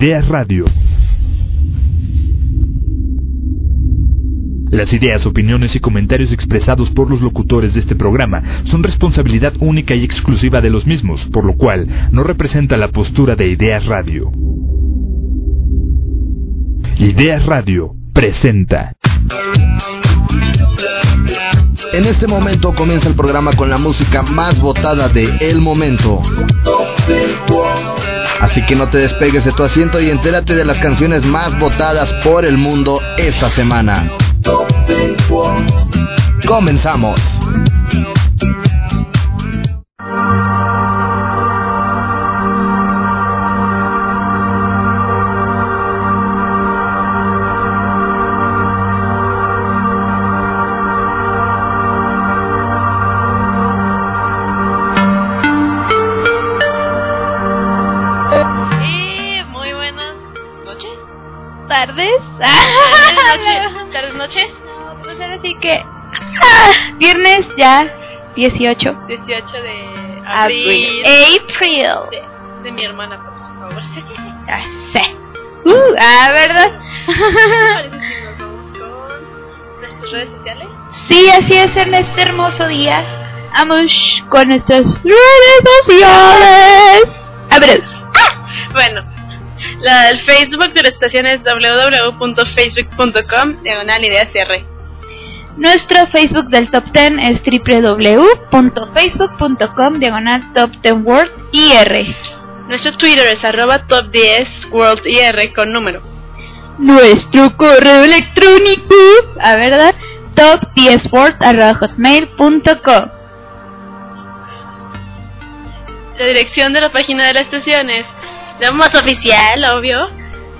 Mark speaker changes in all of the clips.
Speaker 1: Ideas Radio. Las ideas, opiniones y comentarios expresados por los locutores de este programa son responsabilidad única y exclusiva de los mismos, por lo cual no representa la postura de Ideas Radio. Ideas Radio presenta.
Speaker 2: En este momento comienza el programa con la música más votada de El Momento. Así que no te despegues de tu asiento y entérate de las canciones más votadas por el mundo esta semana. Comenzamos.
Speaker 3: ¿Tardes?
Speaker 4: Tardes, noches. Tardes, noches.
Speaker 3: No, pues ahora sí que. ah, Viernes ya, 18.
Speaker 4: 18 de
Speaker 3: Abril.
Speaker 4: abril.
Speaker 3: April.
Speaker 4: De, de mi hermana, por favor.
Speaker 3: Ya sé. Uh, ah, ¿verdad?
Speaker 4: Que nos vamos con nuestras redes sociales.
Speaker 3: sí, así es en este hermoso día. Vamos con nuestras redes sociales. A ver.
Speaker 4: Bueno, la, el Facebook de la estación es www.facebook.com ideas R.
Speaker 3: Nuestro Facebook del Top 10 es www.facebook.com diagonal Top 10 World IR.
Speaker 4: Nuestro Twitter es arroba top 10 world IR con número.
Speaker 3: Nuestro correo electrónico, a verdad, top 10 hotmail.com.
Speaker 4: La dirección de la página de la estación es la más oficial, obvio.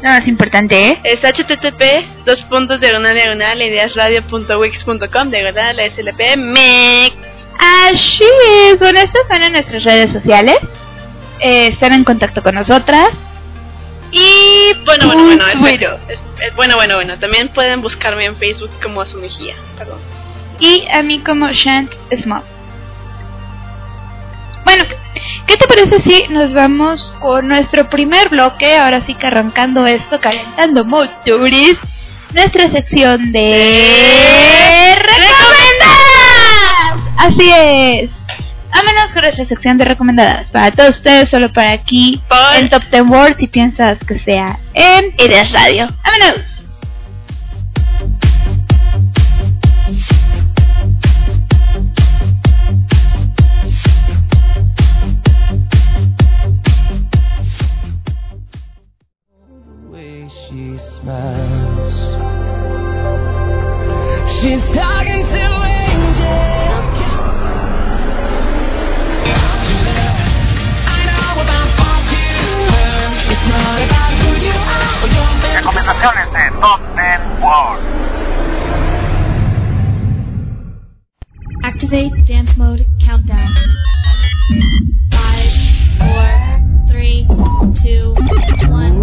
Speaker 3: No, es importante, ¿eh?
Speaker 4: Es http dos puntos diagonal diagonal ideasradio.wix.com diagonal slp mec.
Speaker 3: Así es, con esto van en nuestras redes sociales. Eh, están en contacto con nosotras.
Speaker 4: Y bueno, bueno, bueno, es,
Speaker 3: Bueno.
Speaker 4: es- es- bueno, bueno, bueno. También pueden buscarme en Facebook como su Mejía. Perdón.
Speaker 3: y a mí como Shant Small. Bueno, ¿qué te parece si nos vamos con nuestro primer bloque? Ahora sí que arrancando esto, calentando motores. Nuestra sección de recomendadas. Así es. Vámonos con nuestra sección de recomendadas. Para todos ustedes, solo para aquí en Top 10 World, si piensas que sea en
Speaker 4: Ideas Radio.
Speaker 3: ¡Vámonos!
Speaker 5: Recomendaciones de Top 10 World.
Speaker 6: Activate dance mode countdown. Five, four, three, two, one.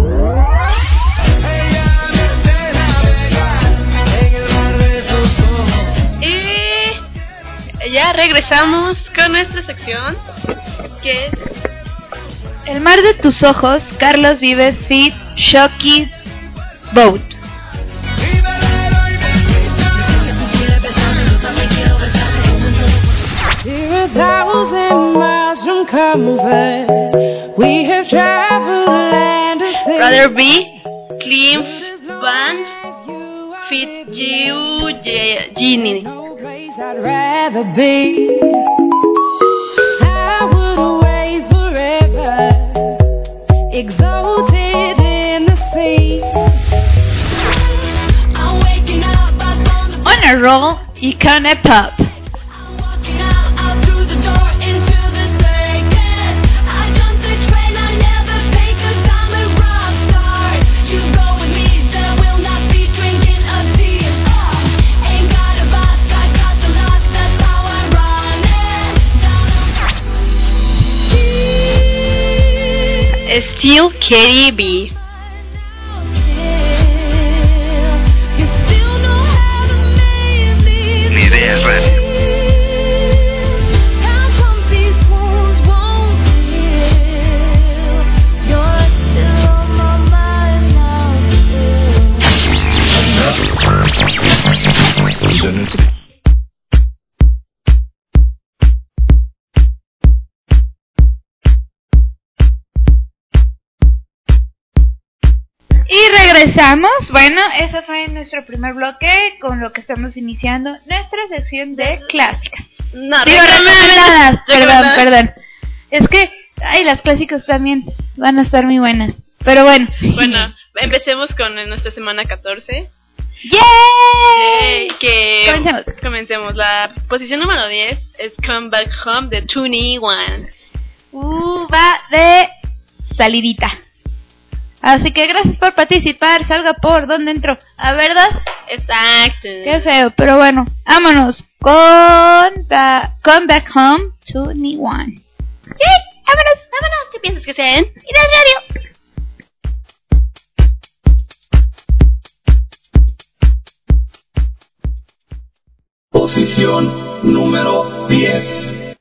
Speaker 4: Y ya regresamos con nuestra sección. Que es
Speaker 3: El mar de tus ojos, Carlos Vives Fit Shocky Boat.
Speaker 7: Comfort. We have traveled land and sea.
Speaker 4: Brother B, Cliff Band, Fit You Genie.
Speaker 7: No place I'd rather be. I would away forever, exalted in the sea. I'm waking up, on the
Speaker 3: On a roll, Icona Pop.
Speaker 7: is still
Speaker 3: KDB. Regresamos. Bueno, ese fue nuestro primer bloque con lo que estamos iniciando nuestra sección de clásicas.
Speaker 4: No,
Speaker 3: Digo,
Speaker 4: recomendadas.
Speaker 3: Perdón, perdón. Es que, ay, las clásicas también van a estar muy buenas. Pero bueno.
Speaker 4: Bueno, empecemos con nuestra semana 14.
Speaker 3: ¡Yay!
Speaker 4: Que
Speaker 3: Comencemos.
Speaker 4: comencemos. La posición número 10 es Come Back Home de Tony One.
Speaker 3: Uh, va de salidita. Así que gracias por participar. Salga por donde entró. ¿A verdad?
Speaker 4: Exacto.
Speaker 3: Qué feo, pero bueno. Vámonos con ba- Come Back Home 21. ¡Yay! ¡Vámonos! ¡Vámonos!
Speaker 4: ¿Qué piensas que sean?
Speaker 3: ¡Ir al radio!
Speaker 8: Posición número 10.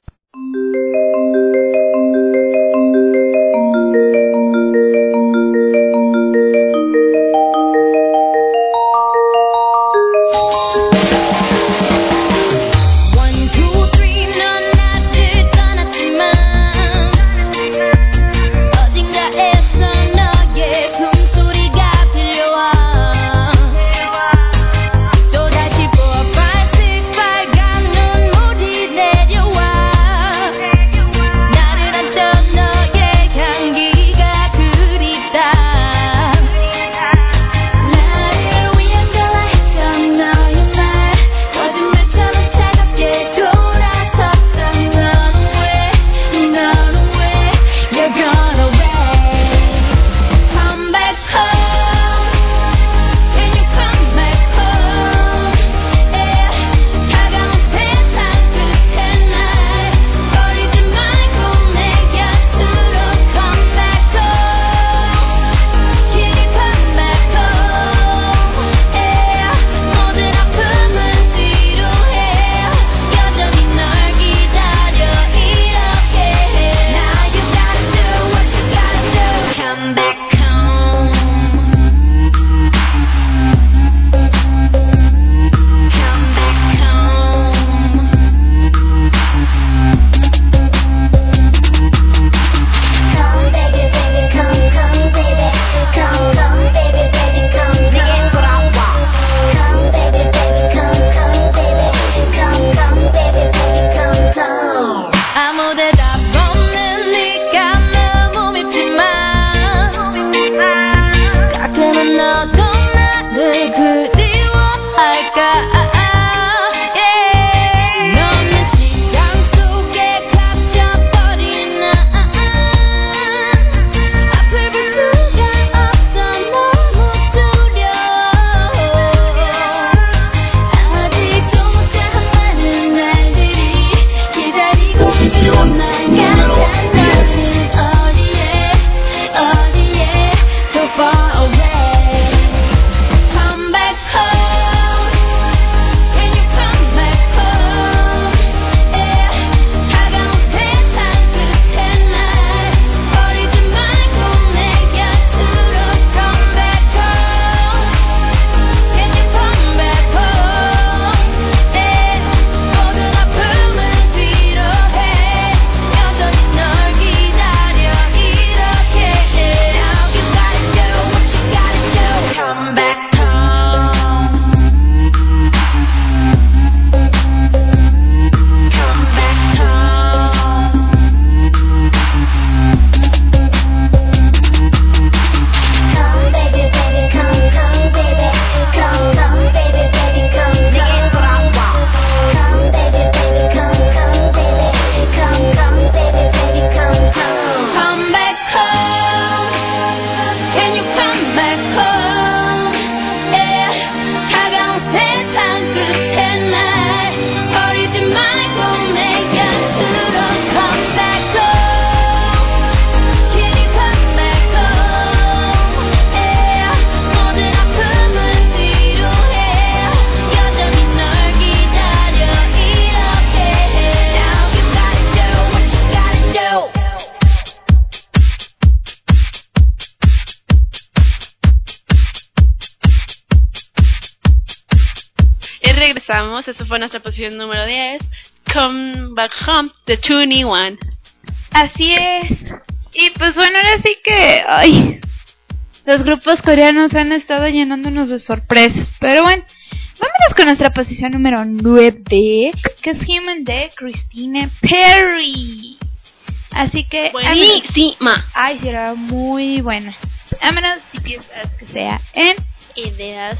Speaker 7: nuestra posición número 10, Come Back Home de 21.
Speaker 3: Así es. Y pues bueno, ahora sí que... Los grupos coreanos han estado llenándonos de sorpresas. Pero bueno, vámonos con nuestra posición número 9, que es Human de Christine Perry. Así que...
Speaker 7: Buenísima.
Speaker 3: Ay, será muy buena. A si piensas que sea en
Speaker 7: ideas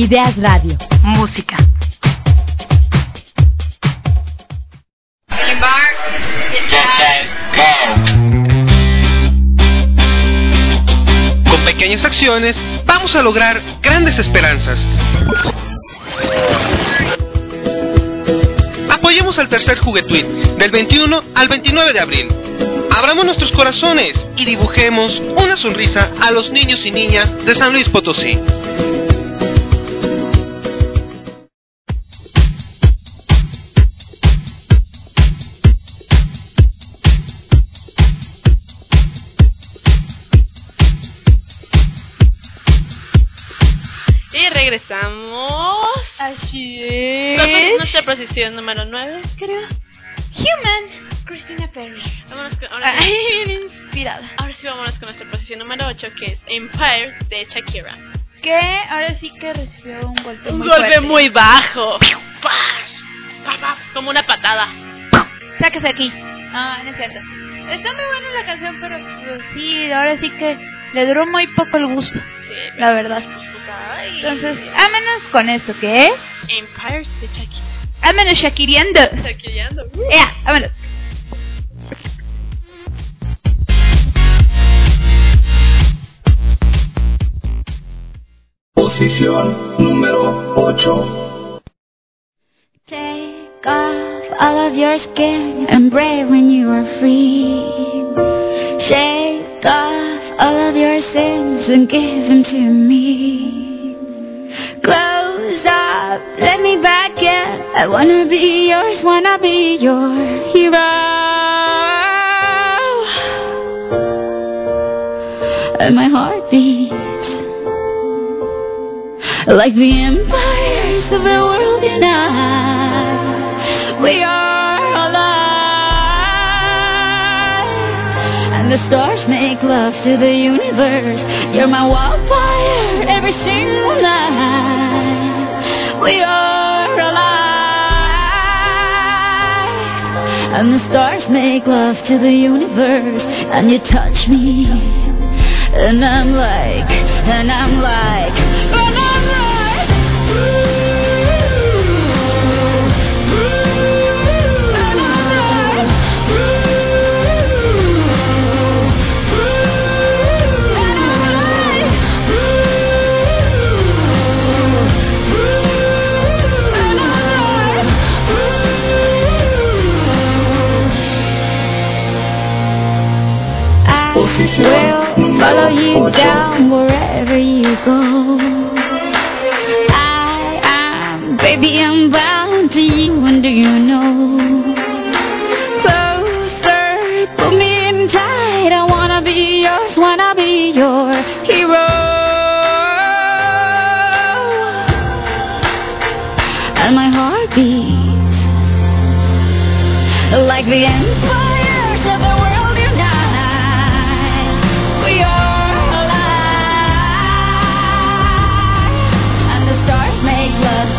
Speaker 8: Ideas Radio. Música.
Speaker 9: Con pequeñas acciones vamos a lograr grandes esperanzas. Apoyemos al tercer juguetuit del 21 al 29 de abril. Abramos nuestros corazones y dibujemos una sonrisa a los niños y niñas de San Luis Potosí.
Speaker 4: ¿Cuál fue
Speaker 3: es.
Speaker 4: nuestra posición número 9, creo?
Speaker 3: Human. Christina Perry.
Speaker 4: Vámonos con, ahora,
Speaker 3: Ay, bien inspirada.
Speaker 4: ahora sí vámonos con nuestra posición número 8, que es Empire de Shakira.
Speaker 3: Que ahora sí que recibió un golpe
Speaker 4: Un
Speaker 3: muy
Speaker 4: golpe
Speaker 3: fuerte.
Speaker 4: muy bajo. Como una patada.
Speaker 3: Sáquese aquí. Ah, no es cierto. Está muy buena la canción, pero pues, sí, ahora sí que le duró muy poco el gusto,
Speaker 4: Sí,
Speaker 3: la verdad.
Speaker 4: pues, ay.
Speaker 3: Entonces, ámenos con esto, ¿qué?
Speaker 4: Empire de Shakira.
Speaker 3: Ámenos Shakiriando.
Speaker 4: Shakiriando. Uh.
Speaker 3: ¡Ea! Vámonos.
Speaker 10: Posición número 8.
Speaker 8: Take off all of your skin and brave when you are free. Shake off all of your sins and give them to me. Close up, let me back in. I wanna be yours, wanna be your hero. And my heart beats like the empires of the world unite. We are alive, and the stars make love to the universe. You're my wildfire every single night. We are alive, and the stars make love to the universe, and you touch me. And I'm like, and I'm like, will follow you down wherever you go. I am, baby, I'm bound to you, and do you know? Closer, pull me in tight. I wanna be yours, wanna be your hero. And my heart beats like the empires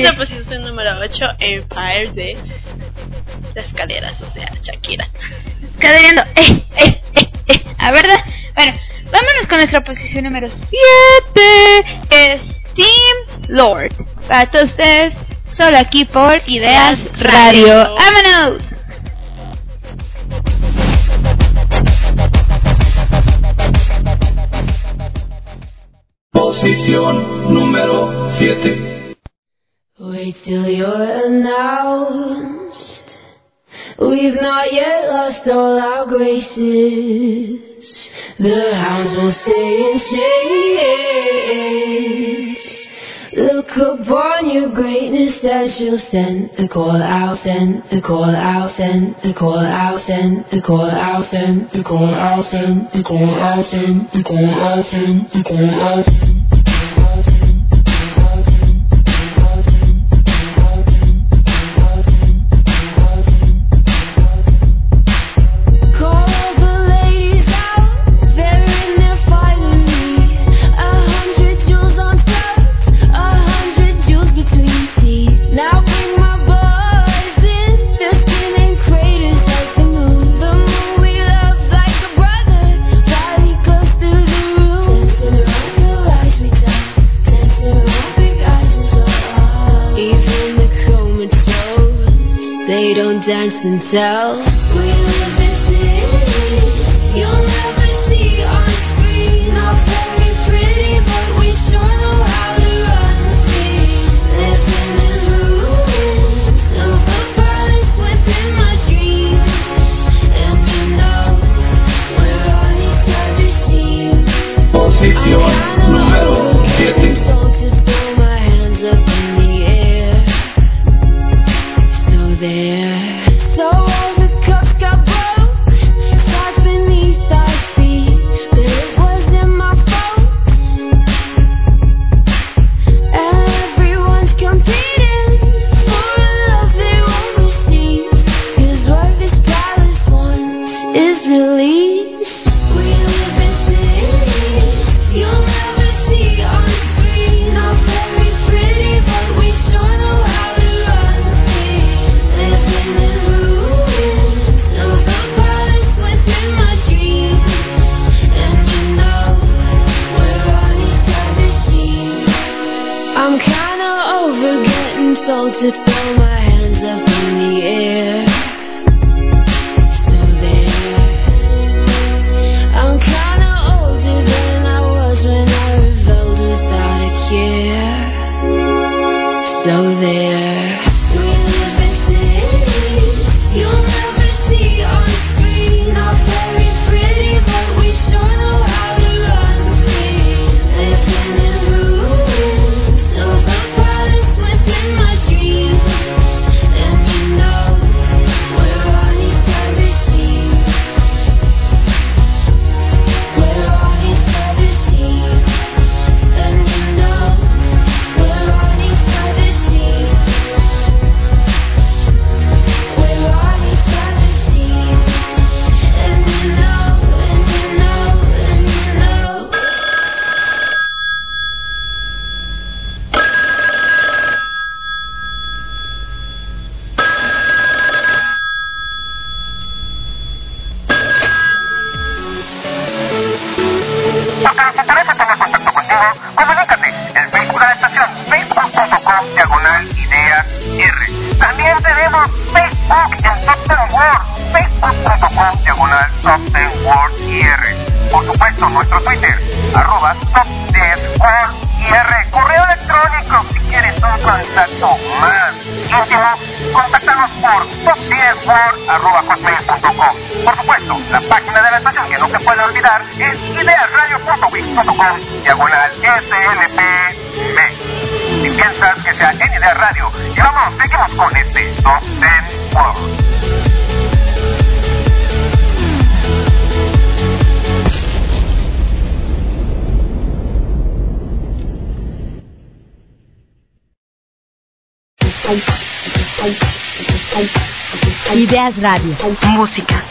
Speaker 4: Nuestra
Speaker 3: ya.
Speaker 4: posición número 8, Empire de las escaleras, o sea, Shakira.
Speaker 3: Cadereando. Eh, eh, eh, eh. A verdad. Bueno, vámonos con nuestra posición número 7. Que es Team Lord. Para todos ustedes, solo aquí por Ideas Radio.
Speaker 4: Radio.
Speaker 3: ¡Vámonos!
Speaker 11: Posición número 7.
Speaker 12: Wait till you're announced. We've not yet lost all our graces. The hounds will stay in chains. Look upon your greatness as you'll send the call out, send the call out, send the call out, send the call out, send the call out, send the call out, send the call out, send the call out, send call out,
Speaker 7: themselves World, facebook.com diagonal World IR. Por supuesto, nuestro Twitter, arroba 10 World IR. Correo electrónico si quieres un contacto más íntimo, contáctanos por top10world arroba hotmail.com. Por supuesto, la página de la estación que no se puede olvidar es ideasradio.wix.com diagonal. Si piensas que sea en Idea Radio, y vamos, seguimos con este Top 10 World.
Speaker 8: Ideas Radio. Música.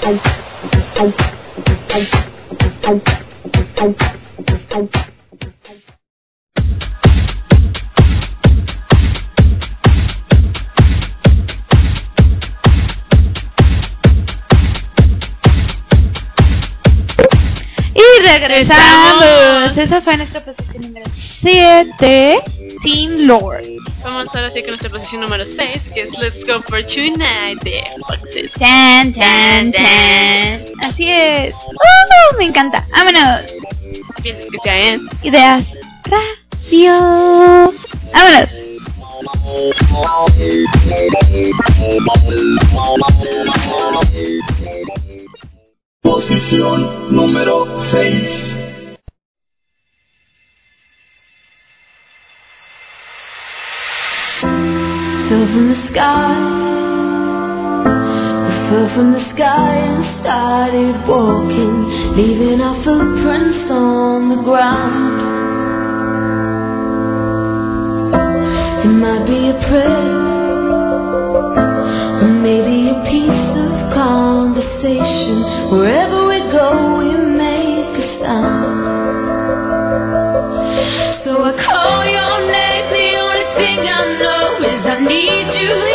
Speaker 3: Y regresamos. Esa fue nuestra posición número 7. Team Lord.
Speaker 4: Vamos ahora sí con nuestra posición número 6, que es Let's Go for Tonight de Foxes.
Speaker 3: Tan, tan, tan. Así es. Uh, me encanta. Vámonos.
Speaker 4: Piensas que sea en
Speaker 3: Ideas Radio. Vámonos.
Speaker 10: Posición número 6.
Speaker 7: from the sky. We fell from the sky and started walking, leaving our footprints on the ground. It might be a prayer, or maybe a piece of conversation, wherever. need you.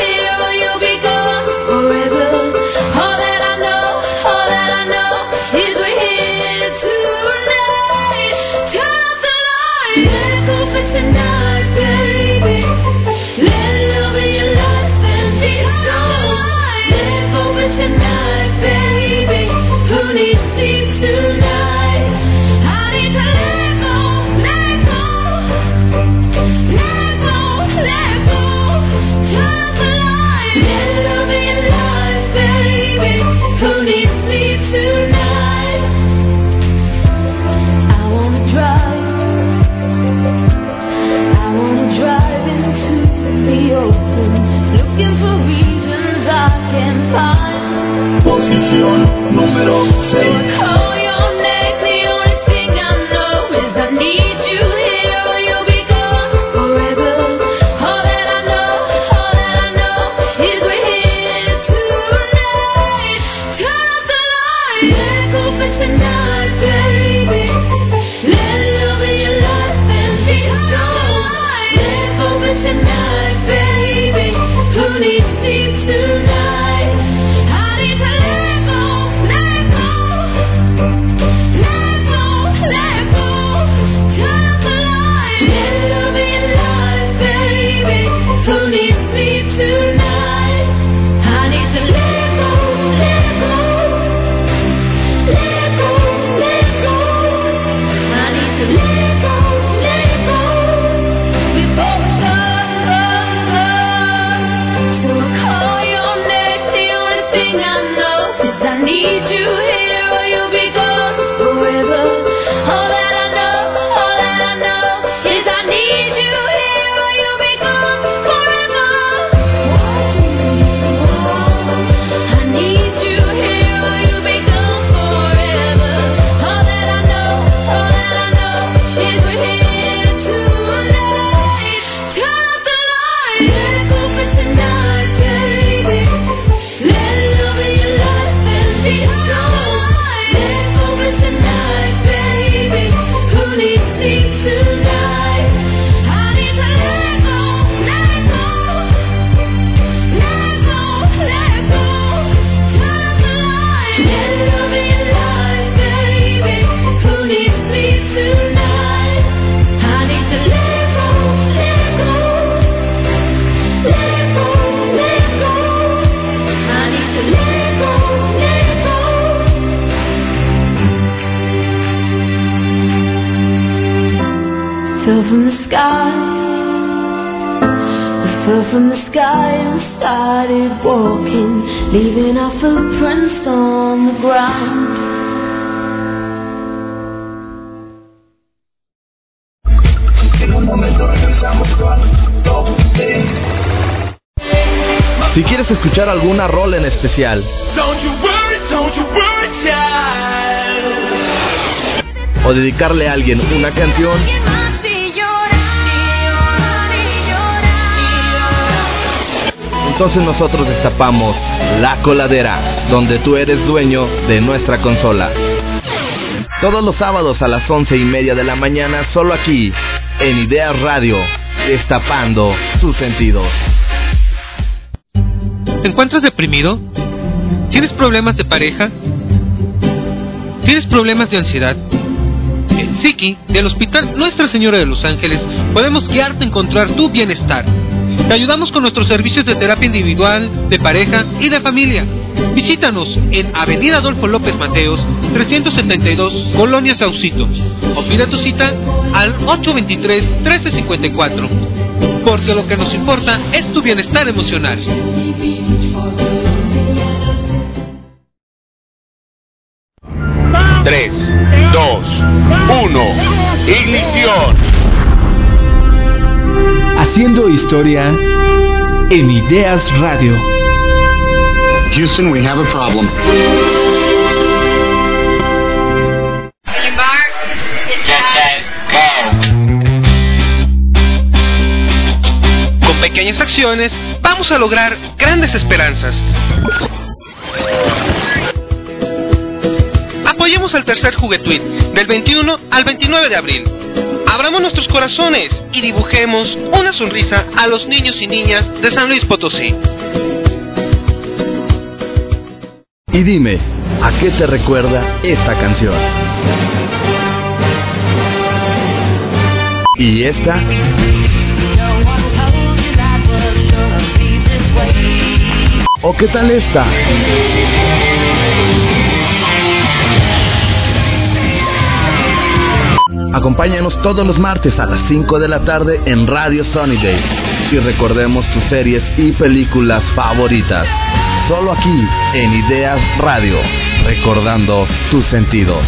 Speaker 7: on the ground.
Speaker 2: Si quieres escuchar alguna rol en especial. O dedicarle a alguien una canción, Entonces nosotros destapamos la coladera, donde tú eres dueño de nuestra consola. Todos los sábados a las once y media de la mañana, solo aquí, en Ideas Radio, destapando tus sentidos.
Speaker 9: ¿Te encuentras deprimido? ¿Tienes problemas de pareja? ¿Tienes problemas de ansiedad? En Siki, del Hospital Nuestra Señora de los Ángeles, podemos guiarte a encontrar tu bienestar te ayudamos con nuestros servicios de terapia individual, de pareja y de familia. Visítanos en Avenida Adolfo López Mateos, 372, Colonia Saucito. O pida tu cita al 823-1354. Porque lo que nos importa es tu bienestar emocional.
Speaker 13: Tres, dos, uno, ignición.
Speaker 14: Haciendo historia en Ideas Radio.
Speaker 11: Houston, we have a problem.
Speaker 9: Con pequeñas acciones vamos a lograr grandes esperanzas. Apoyemos al tercer juguetuit del 21 al 29 de abril. Abramos nuestros corazones y dibujemos una sonrisa a los niños y niñas de San Luis Potosí.
Speaker 2: Y dime, ¿a qué te recuerda esta canción? ¿Y esta? ¿O qué tal esta? Acompáñanos todos los martes a las 5 de la tarde en Radio Sunny Day y recordemos tus series y películas favoritas. Solo aquí en Ideas Radio, recordando tus sentidos.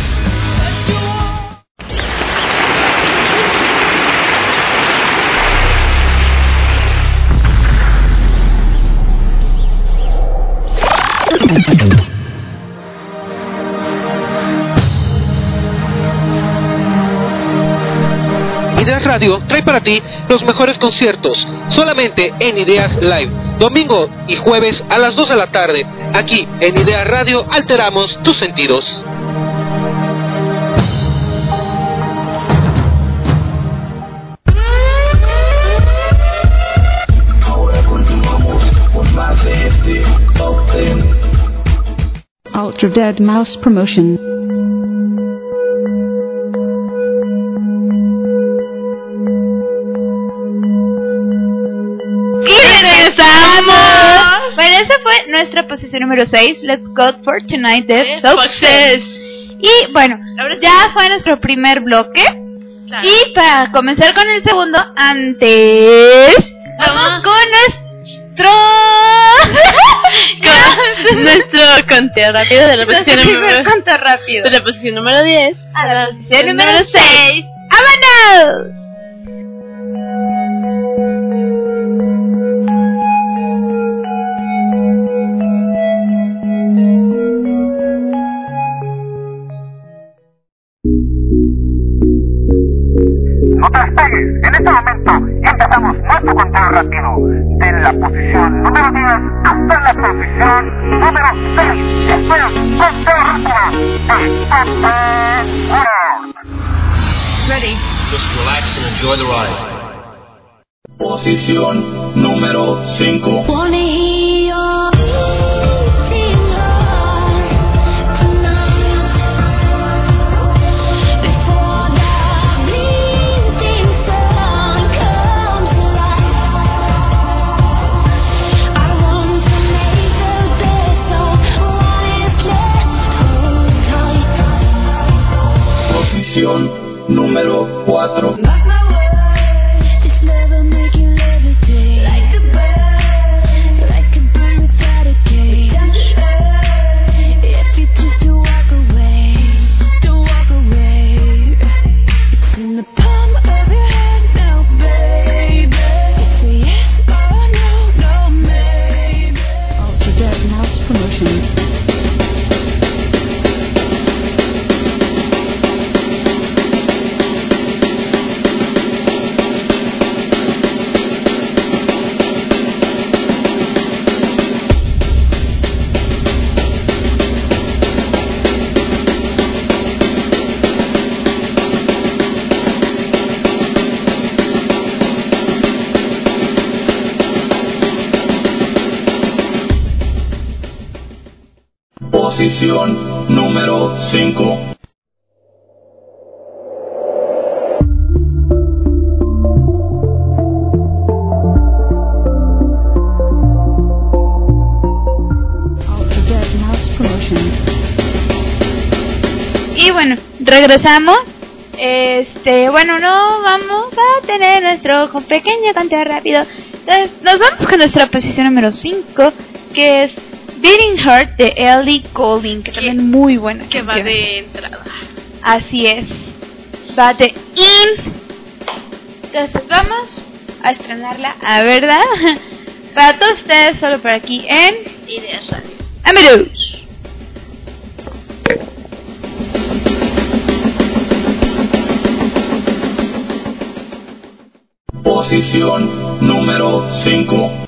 Speaker 9: Ideas Radio trae para ti los mejores conciertos, solamente en Ideas Live, domingo y jueves a las 2 de la tarde. Aquí en Ideas Radio alteramos tus sentidos.
Speaker 11: Ahora continuamos con más de.
Speaker 15: Ultra Dead Mouse Promotion.
Speaker 7: Regresamos! Bueno, esa fue nuestra posición número 6. Let's go for tonight de Foxes. Y bueno, ya fue nuestro primer bloque. Y para comenzar con el segundo, antes, vamos con nuestro.
Speaker 4: Con nuestro conteo rápido de la posición número,
Speaker 7: conteo rápido.
Speaker 4: de la posición número 10
Speaker 7: A la posición número 6. ¡Vámonos!
Speaker 3: regresamos. Este, bueno, no vamos a tener nuestro pequeño conteo rápido. Entonces, nos vamos con nuestra posición número 5, que es Beating Heart de Ellie Golding, que también muy buena.
Speaker 4: Que va de entrada.
Speaker 3: Así es. Va de in. Entonces, vamos a estrenarla a verdad. Para todos ustedes, solo por aquí en
Speaker 4: Ideas Radio.
Speaker 3: Amigos.
Speaker 7: Posición número 5.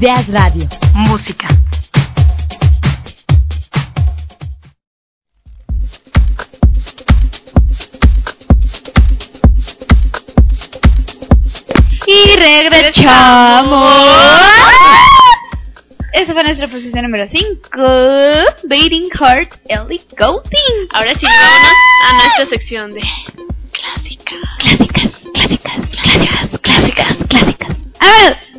Speaker 8: Ideas Radio. Música.
Speaker 3: Y regresamos. Esa fue nuestra posición número 5. Beating Heart, Ellie Goulding.
Speaker 4: Ahora sí, vámonos a nuestra sección de clásicas.
Speaker 3: Clásicas, clásicas, clásicas, clásicas, clásicas. ver.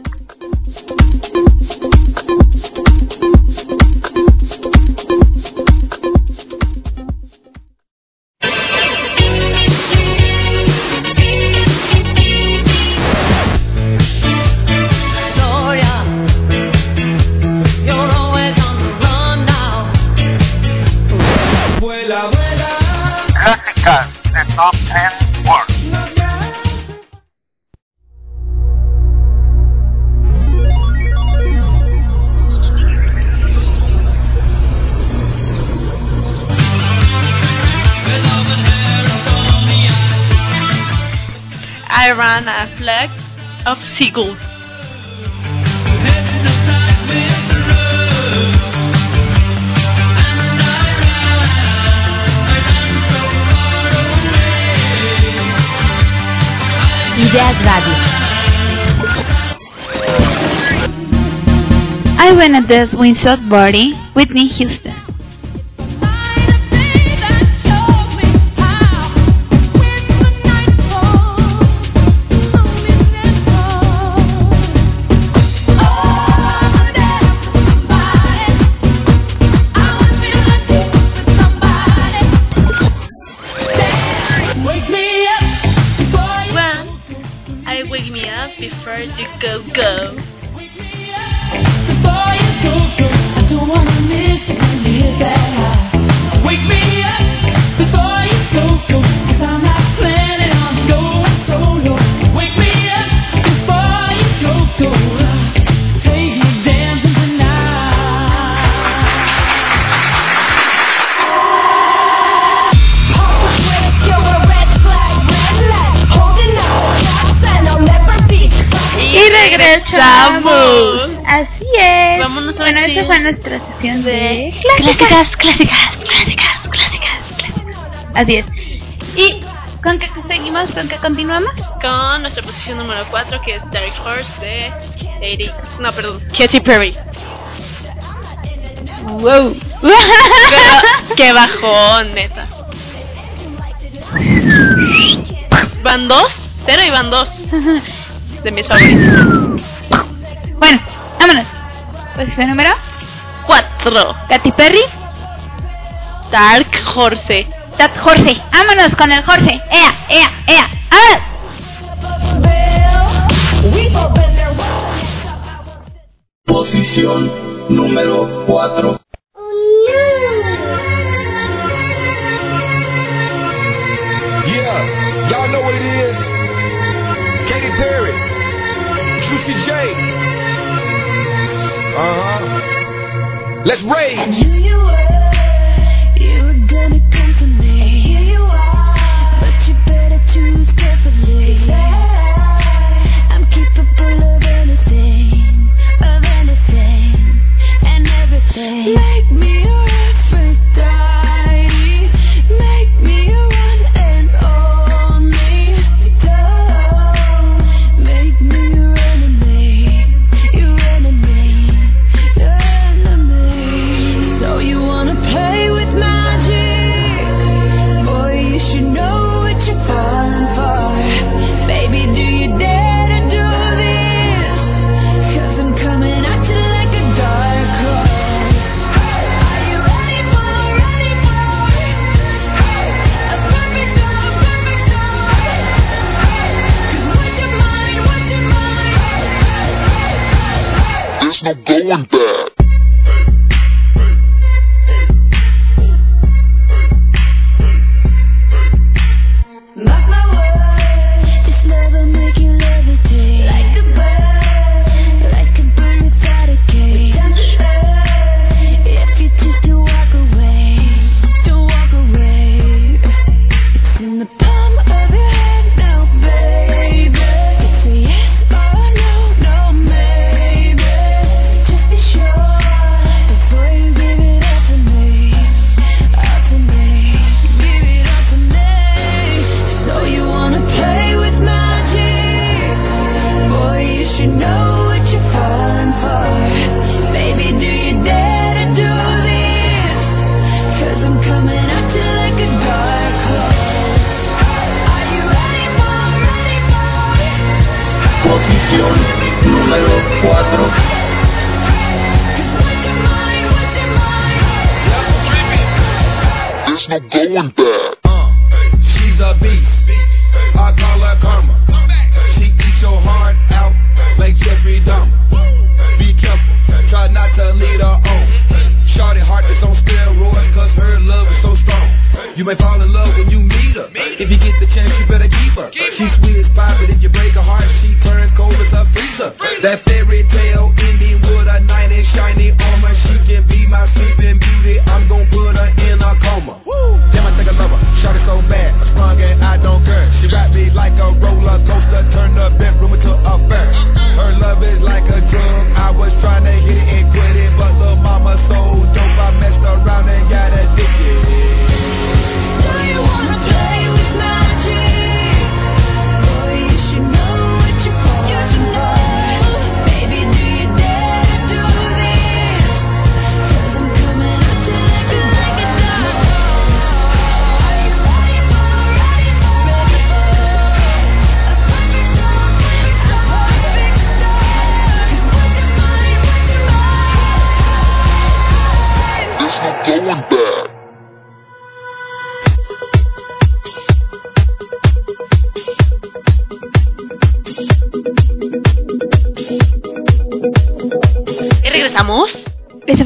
Speaker 4: Teagles.
Speaker 16: Ideas Rádio.
Speaker 3: I went at this wingshot body, Whitney Houston. sesión de clásicas, clásicas, clásicas, clásicas, clásicas. Así es. ¿Y con qué seguimos? ¿Con qué continuamos?
Speaker 4: Con nuestra posición número 4, que es Dark Horse de No, perdón, Katy Perry.
Speaker 3: ¡Wow!
Speaker 4: ¡Qué bajón, neta! Van dos, cero y van dos. De mis favoritos.
Speaker 3: Bueno, vámonos. Posición número
Speaker 4: 4.
Speaker 3: Katy Perry.
Speaker 4: Dark Horse.
Speaker 3: Dark Horse. Vámonos con el Horse. Ea, ea, ea. ¡Vámonos!
Speaker 10: Posición número 4.
Speaker 17: Yeah. Katy Perry, Juicy J. Uh. Let's rage.
Speaker 7: gonna come for me. Here you are, but you better choose carefully.
Speaker 17: going back.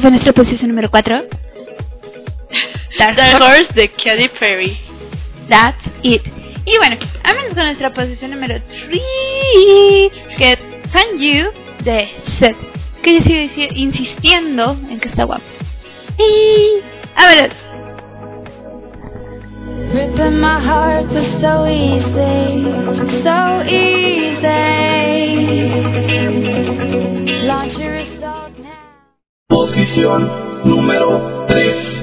Speaker 3: fue nuestra posición número 4? Dark,
Speaker 4: Dark,
Speaker 3: Horse
Speaker 4: de Katy Perry.
Speaker 3: That's it. Y bueno, vámonos con nuestra posición número 3, que es Thank You de Seth. Que yo sigo insistiendo en que está guapo. Y vámonos.
Speaker 11: Ripping my heart was so easy, so easy. Launch your
Speaker 7: Número 3.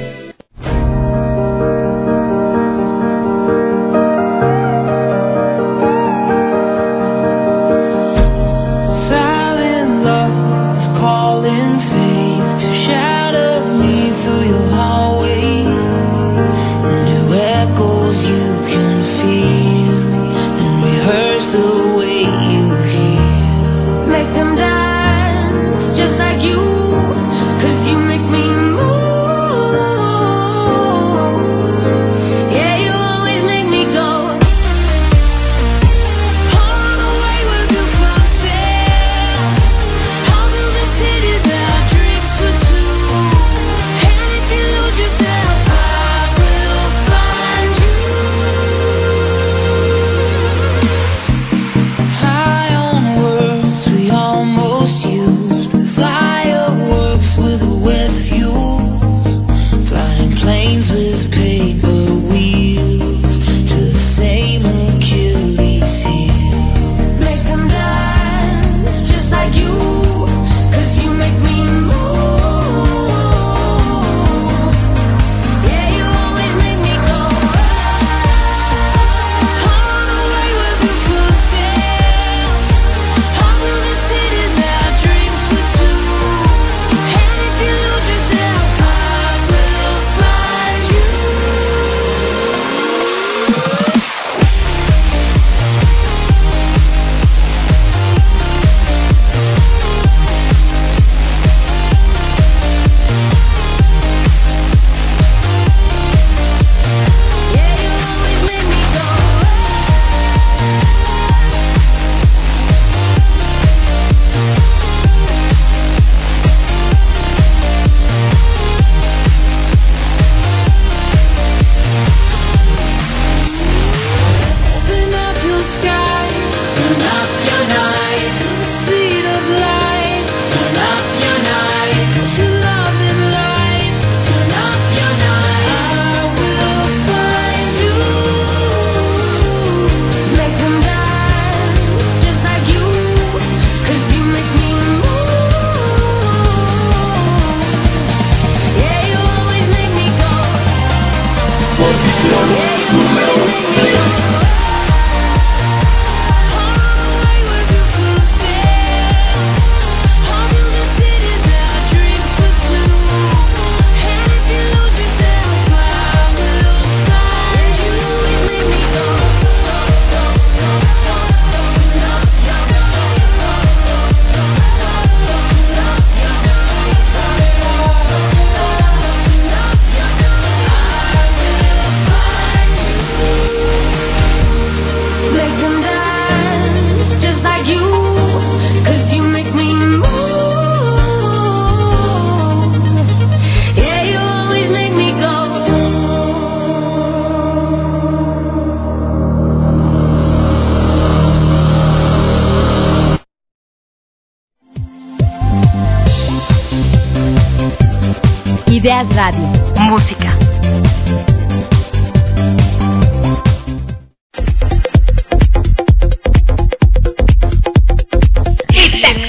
Speaker 8: Ideas Radio.
Speaker 4: Música.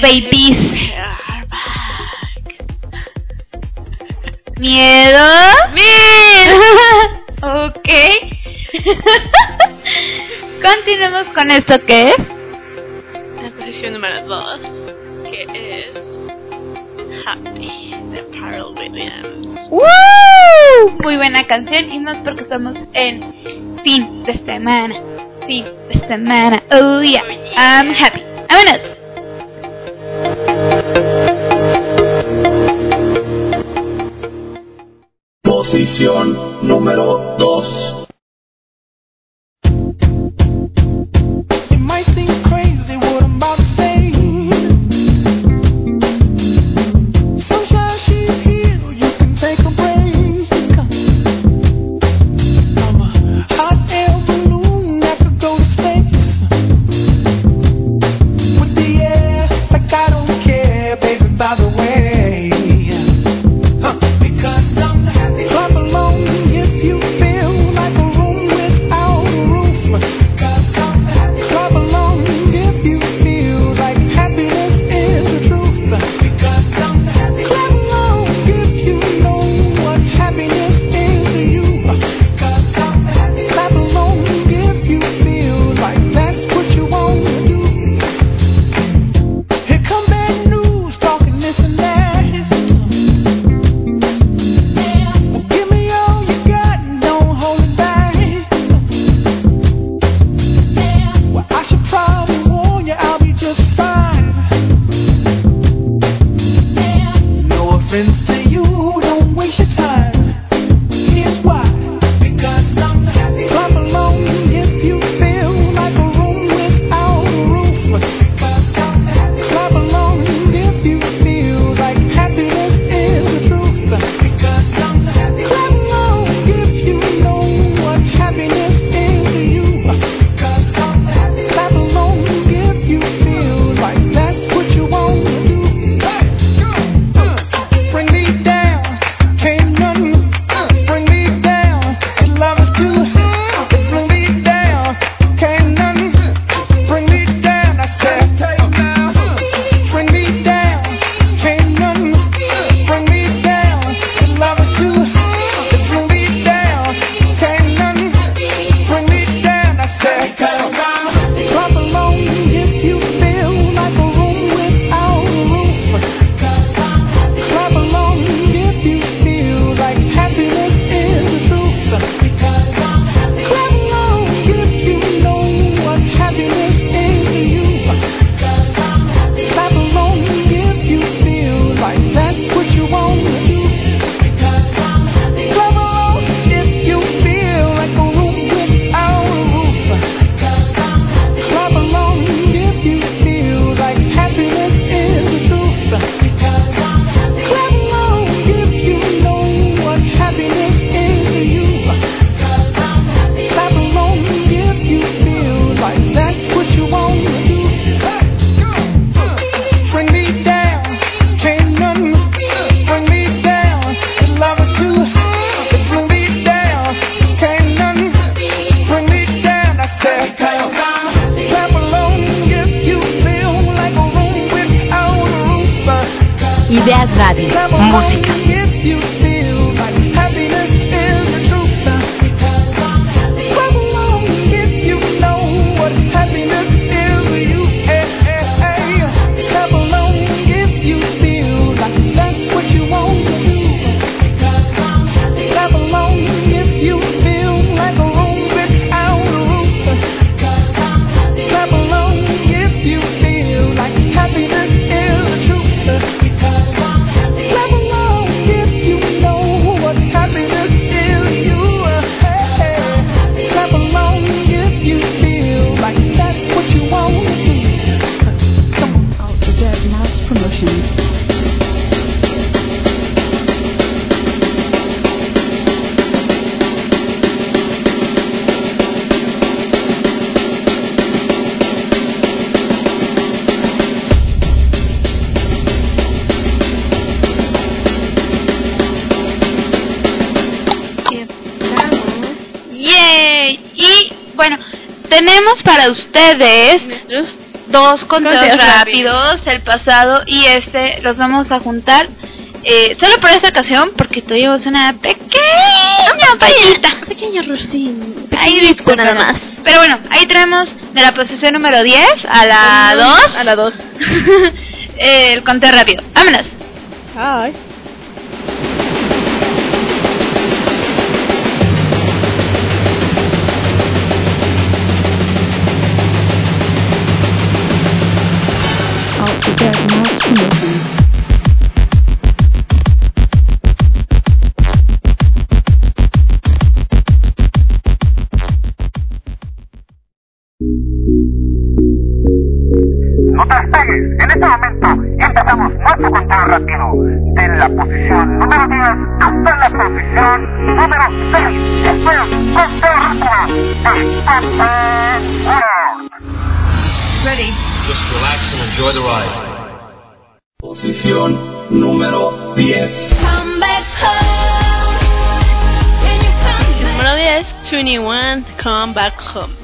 Speaker 3: Babies. Miedo. Miedo. ok. Continuemos con esto que es.
Speaker 4: La posición número 2, que es Happy.
Speaker 3: ¡Woo! Muy buena canción y más porque estamos en fin de semana. Fin de semana. Oh yeah. I'm happy. ¡Vámonos!
Speaker 10: Posición número 2.
Speaker 3: ustedes dos conteos rápidos, el pasado y este, los vamos a juntar. Eh, solo por esta ocasión, porque tú llevas una pequeña payita.
Speaker 4: Pequeño rustín.
Speaker 3: Ahí disculpa
Speaker 4: nada más.
Speaker 3: Pero bueno, ahí tenemos de la posición número 10 a la 2.
Speaker 4: A la 2.
Speaker 3: el conteo rápido. Vámonos.
Speaker 11: Bye.
Speaker 7: Come Back Home.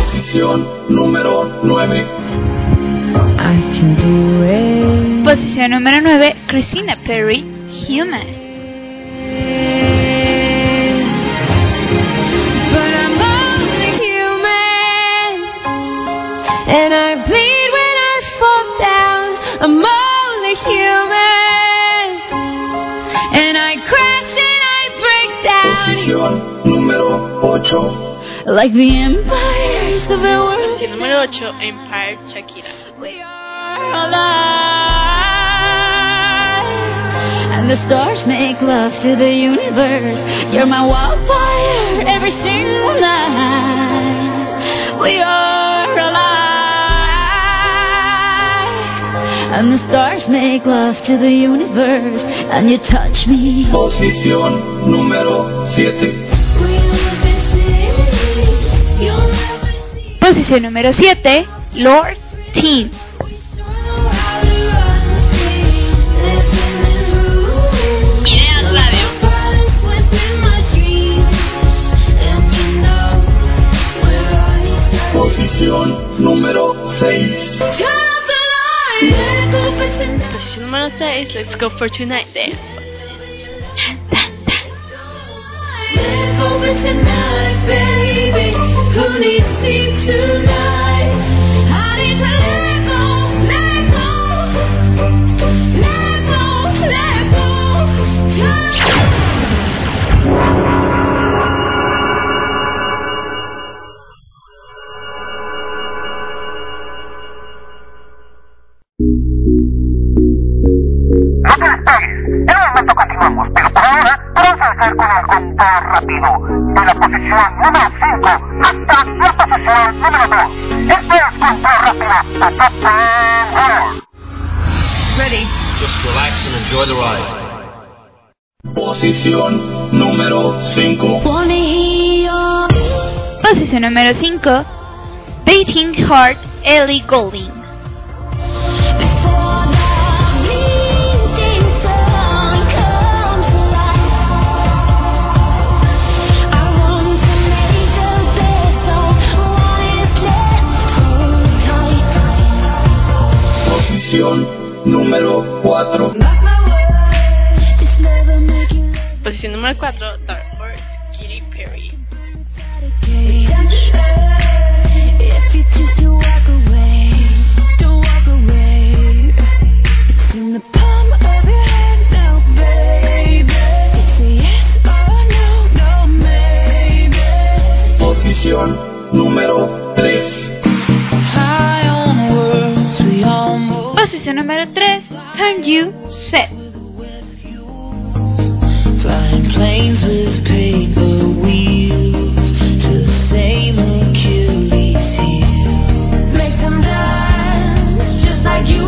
Speaker 11: Posición número 9.
Speaker 12: I can do it.
Speaker 3: Posición número 9, Christina Perry, Human.
Speaker 11: 8.
Speaker 8: Like the empires of the world,
Speaker 4: Posición número 8, Empire Shakira.
Speaker 8: we are alive. And the stars make love to the universe. You're my wildfire every single night. We are alive. And the stars make love to the universe. And you touch me.
Speaker 11: Posición número 7.
Speaker 3: Posición número 7, Lord
Speaker 4: Radio.
Speaker 11: Posición número 6.
Speaker 4: Posición número 6, Let's Go for Tonight Dance.
Speaker 5: over tonight, baby. Who needs sleep tonight? A con el conteo rápido de la posición número 5 hasta la posición número 2. Este es conteo rápido de Top 10 World.
Speaker 3: Ready.
Speaker 11: Just relax and enjoy the ride. Posición número 5.
Speaker 3: Posición número 5, Beating Heart, Ellie Goulding.
Speaker 11: Posición número 4.
Speaker 4: Posición número 4, Dark Horse, Katy Perry.
Speaker 8: You
Speaker 3: Set.
Speaker 8: Flying planes with paper wheels to the same Achilles heel. Make them dance just like you,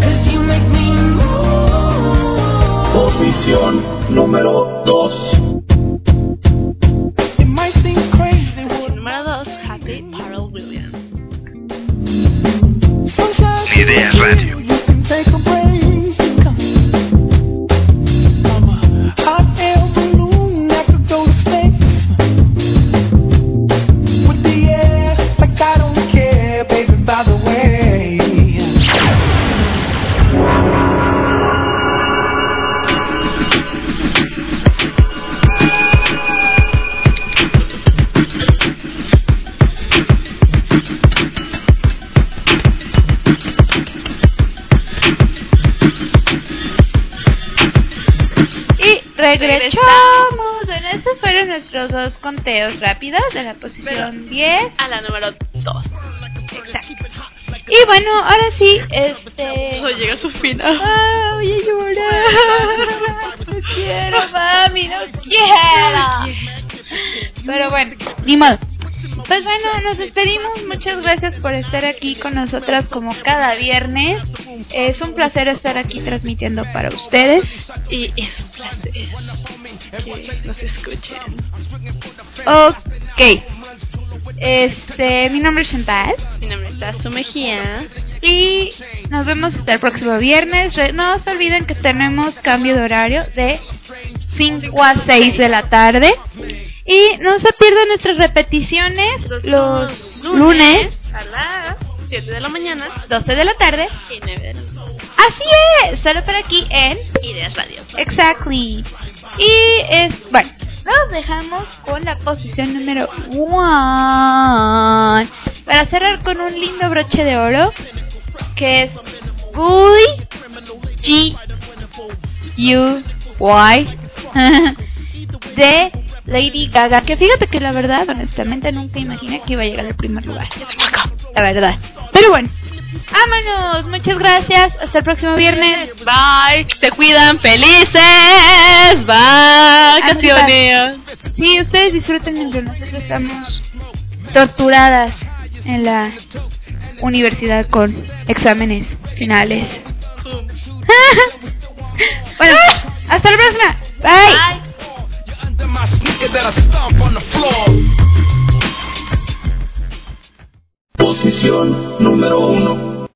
Speaker 8: 'cause you make me move.
Speaker 11: Posición número
Speaker 3: conteos rápidos de la posición 10
Speaker 4: a la número 2.
Speaker 3: Exacto. Y bueno, ahora sí, este.
Speaker 4: Todo llega a su final.
Speaker 3: Ah, voy a llorar. No quiero, mami, no quiero. Pero bueno, ni modo. Pues bueno, nos despedimos. Muchas gracias por estar aquí con nosotras como cada viernes. Es un placer estar aquí transmitiendo para ustedes.
Speaker 4: Y es un placer que nos escuchen.
Speaker 3: Ok. Este, mi nombre es Chantal.
Speaker 4: Mi nombre es Tazu Mejía.
Speaker 3: Y nos vemos hasta el próximo viernes. No se olviden que tenemos cambio de horario de 5 a 6 de la tarde. Y no se pierdan nuestras repeticiones los lunes,
Speaker 4: a las 7 de la mañana
Speaker 3: 12 de la tarde.
Speaker 4: y 9 de la noche.
Speaker 3: Así es, solo por aquí en
Speaker 4: Ideas Radio.
Speaker 3: Exactly. Y es, bueno, nos dejamos con la posición número 1. Para cerrar con un lindo broche de oro, que es Goody G U Y de Lady Gaga. Que fíjate que la verdad, honestamente, nunca imaginé que iba a llegar al primer lugar. La verdad. Pero bueno, vámonos. Muchas gracias. Hasta el próximo viernes.
Speaker 4: Bye. Se cuidan. Felices. Vacaciones.
Speaker 3: Sí, ustedes disfruten mientras nosotros estamos torturadas en la universidad con exámenes finales. bueno, hasta la próxima. Bye.
Speaker 18: My sneaker that I stomp on the floor.
Speaker 10: Posición número 1.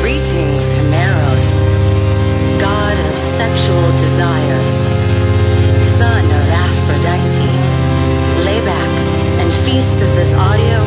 Speaker 19: Greetings, Camaros, god of sexual desire, son of Aphrodite. Lay back and feast as this audio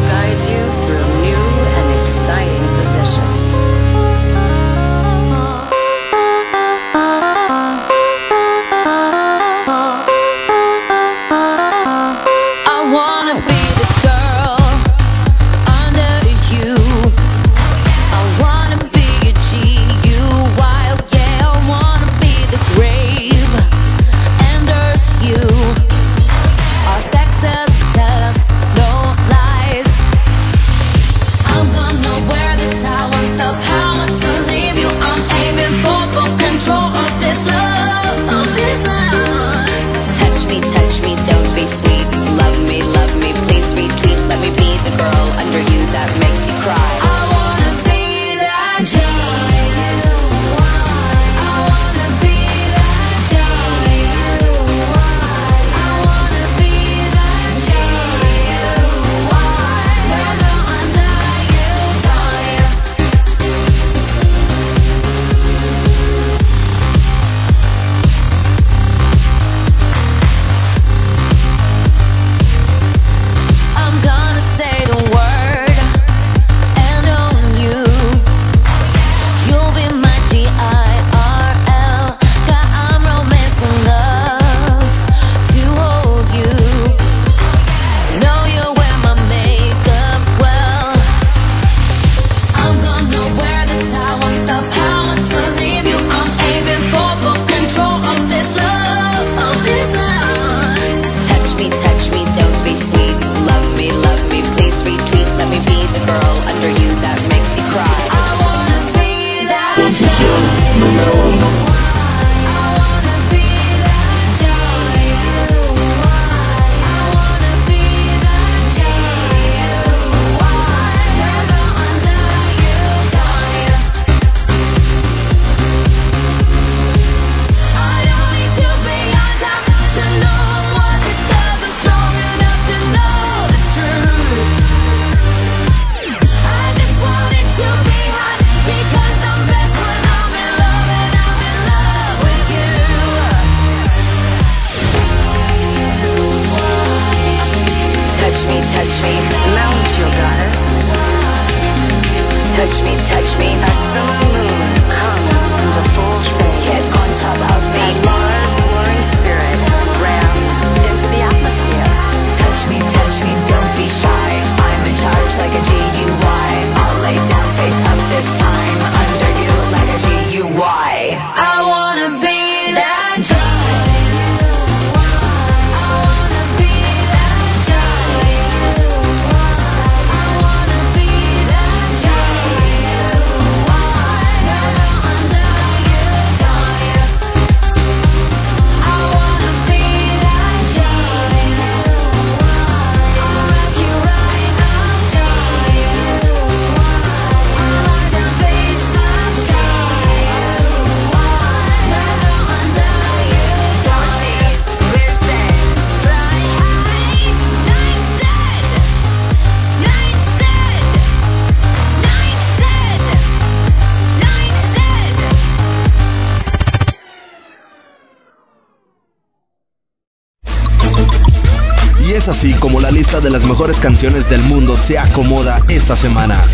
Speaker 2: canciones del mundo se acomoda esta semana.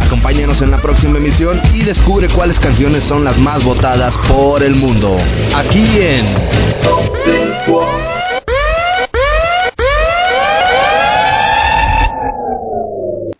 Speaker 2: Acompáñanos en la próxima emisión y descubre cuáles canciones son las más votadas por el mundo. Aquí en